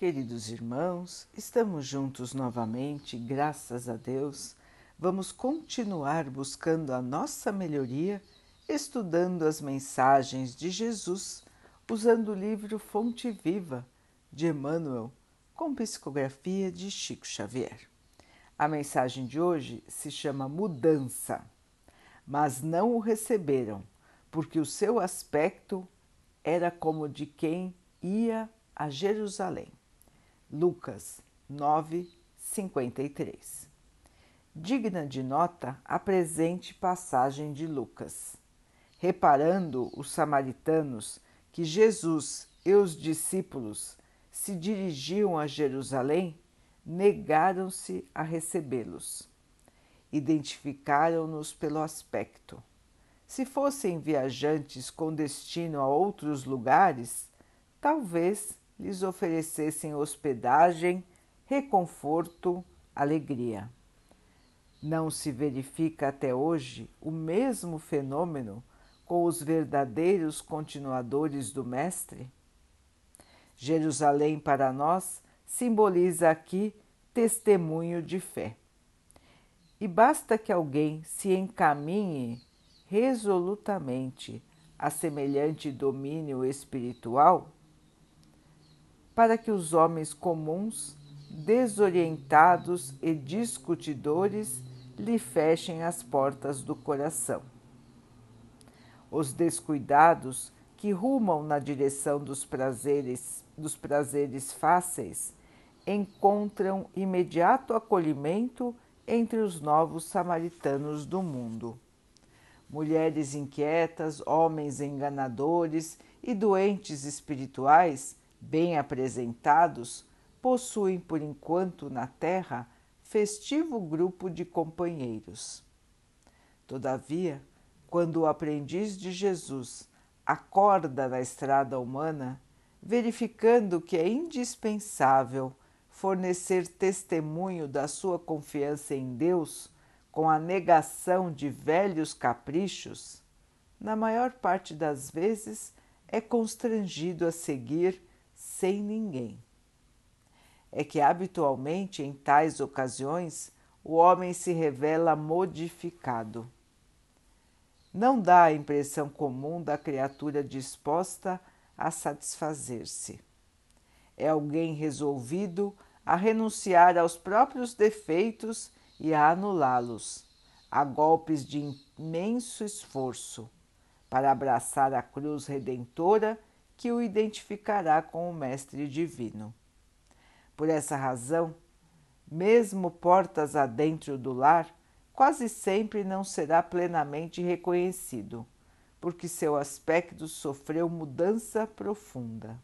Queridos irmãos, estamos juntos novamente, graças a Deus. Vamos continuar buscando a nossa melhoria, estudando as mensagens de Jesus, usando o livro Fonte Viva de Emmanuel, com psicografia de Chico Xavier. A mensagem de hoje se chama Mudança, mas não o receberam, porque o seu aspecto era como de quem ia a Jerusalém. Lucas 9, 53. Digna de nota a presente passagem de Lucas. Reparando os samaritanos que Jesus e os discípulos se dirigiam a Jerusalém, negaram-se a recebê-los. Identificaram-nos pelo aspecto. Se fossem viajantes com destino a outros lugares, talvez lhes oferecessem hospedagem, reconforto, alegria. Não se verifica até hoje o mesmo fenômeno com os verdadeiros continuadores do Mestre? Jerusalém para nós simboliza aqui testemunho de fé. E basta que alguém se encaminhe resolutamente a semelhante domínio espiritual para que os homens comuns, desorientados e discutidores lhe fechem as portas do coração. Os descuidados que rumam na direção dos prazeres, dos prazeres fáceis encontram imediato acolhimento entre os novos samaritanos do mundo. Mulheres inquietas, homens enganadores e doentes espirituais bem apresentados, possuem por enquanto na Terra festivo grupo de companheiros. Todavia, quando o aprendiz de Jesus acorda na estrada humana, verificando que é indispensável fornecer testemunho da sua confiança em Deus com a negação de velhos caprichos, na maior parte das vezes é constrangido a seguir sem ninguém. É que habitualmente em tais ocasiões o homem se revela modificado. Não dá a impressão comum da criatura disposta a satisfazer-se. É alguém resolvido a renunciar aos próprios defeitos e a anulá-los, a golpes de imenso esforço, para abraçar a cruz redentora que o identificará com o Mestre Divino. Por essa razão, mesmo portas adentro do lar, quase sempre não será plenamente reconhecido, porque seu aspecto sofreu mudança profunda.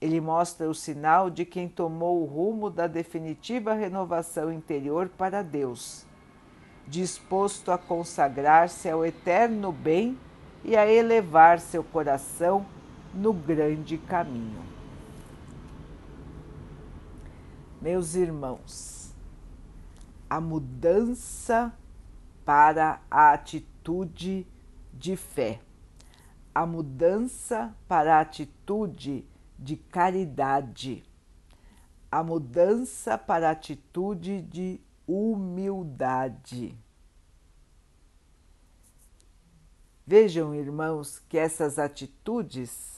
Ele mostra o sinal de quem tomou o rumo da definitiva renovação interior para Deus, disposto a consagrar-se ao eterno bem e a elevar seu coração no grande caminho. Meus irmãos, a mudança para a atitude de fé, a mudança para a atitude de caridade, a mudança para a atitude de humildade Vejam, irmãos, que essas atitudes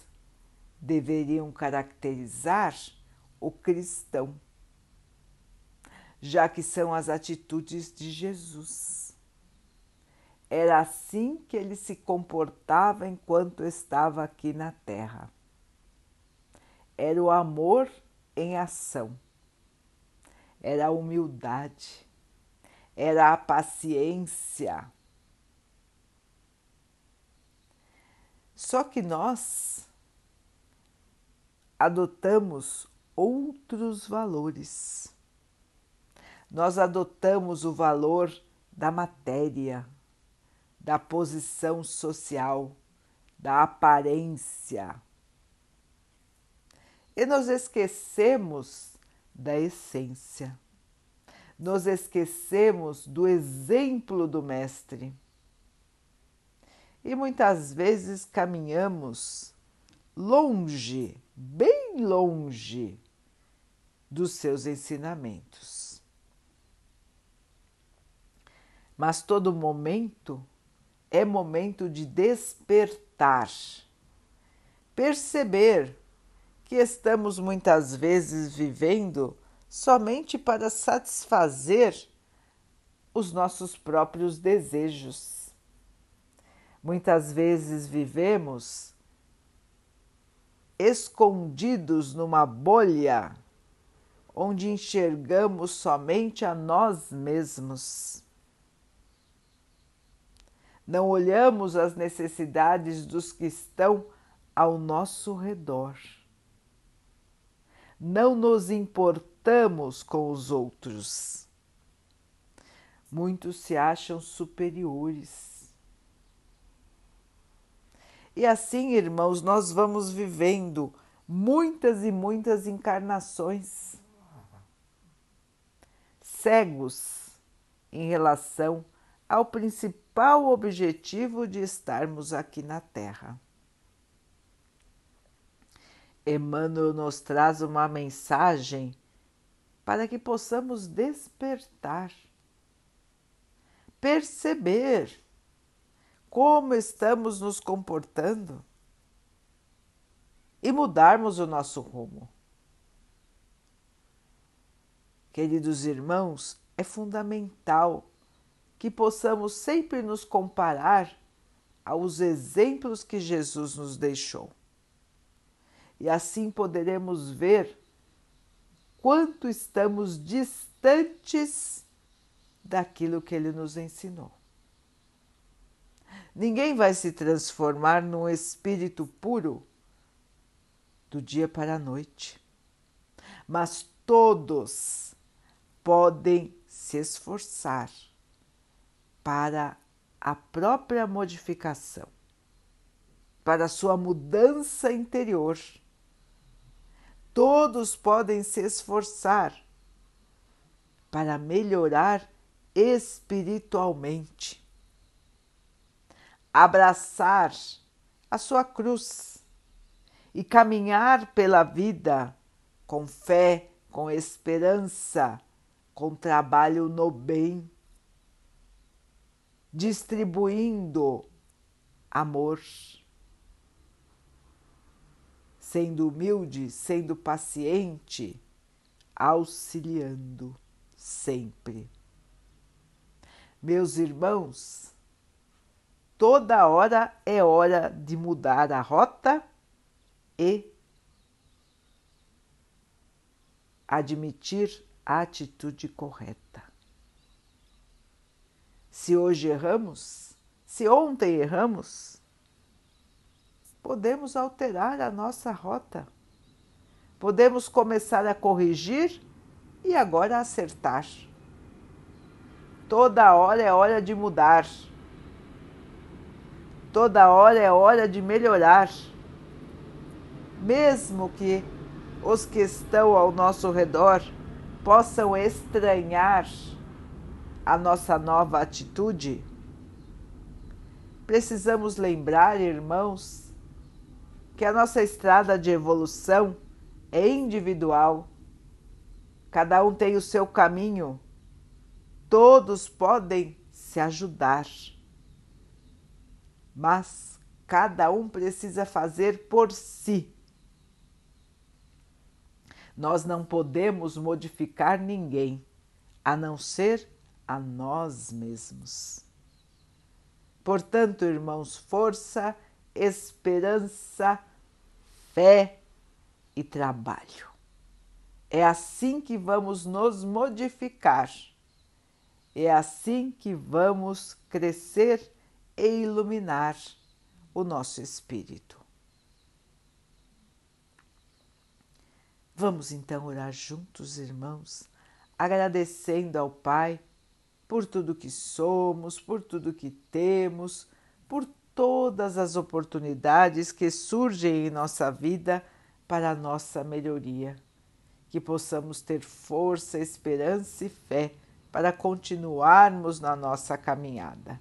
deveriam caracterizar o cristão, já que são as atitudes de Jesus. Era assim que ele se comportava enquanto estava aqui na Terra. Era o amor em ação, era a humildade, era a paciência Só que nós adotamos outros valores. Nós adotamos o valor da matéria, da posição social, da aparência. E nos esquecemos da essência. Nos esquecemos do exemplo do Mestre e muitas vezes caminhamos longe, bem longe dos seus ensinamentos. Mas todo momento é momento de despertar, perceber que estamos muitas vezes vivendo somente para satisfazer os nossos próprios desejos. Muitas vezes vivemos escondidos numa bolha onde enxergamos somente a nós mesmos. Não olhamos as necessidades dos que estão ao nosso redor. Não nos importamos com os outros. Muitos se acham superiores e assim, irmãos, nós vamos vivendo muitas e muitas encarnações cegos em relação ao principal objetivo de estarmos aqui na Terra. Emmanuel nos traz uma mensagem para que possamos despertar, perceber como estamos nos comportando e mudarmos o nosso rumo. Queridos irmãos, é fundamental que possamos sempre nos comparar aos exemplos que Jesus nos deixou. E assim poderemos ver quanto estamos distantes daquilo que ele nos ensinou. Ninguém vai se transformar num espírito puro do dia para a noite, mas todos podem se esforçar para a própria modificação, para a sua mudança interior. Todos podem se esforçar para melhorar espiritualmente abraçar a sua cruz e caminhar pela vida com fé, com esperança, com trabalho no bem, distribuindo amor, sendo humilde, sendo paciente, auxiliando sempre. Meus irmãos, toda hora é hora de mudar a rota e admitir a atitude correta. Se hoje erramos, se ontem erramos, podemos alterar a nossa rota. Podemos começar a corrigir e agora acertar. Toda hora é hora de mudar. Toda hora é hora de melhorar. Mesmo que os que estão ao nosso redor possam estranhar a nossa nova atitude, precisamos lembrar, irmãos, que a nossa estrada de evolução é individual. Cada um tem o seu caminho. Todos podem se ajudar mas cada um precisa fazer por si. Nós não podemos modificar ninguém, a não ser a nós mesmos. Portanto, irmãos, força, esperança, fé e trabalho. É assim que vamos nos modificar. É assim que vamos crescer e iluminar o nosso espírito. Vamos então orar juntos, irmãos, agradecendo ao Pai por tudo que somos, por tudo que temos, por todas as oportunidades que surgem em nossa vida para a nossa melhoria. Que possamos ter força, esperança e fé para continuarmos na nossa caminhada.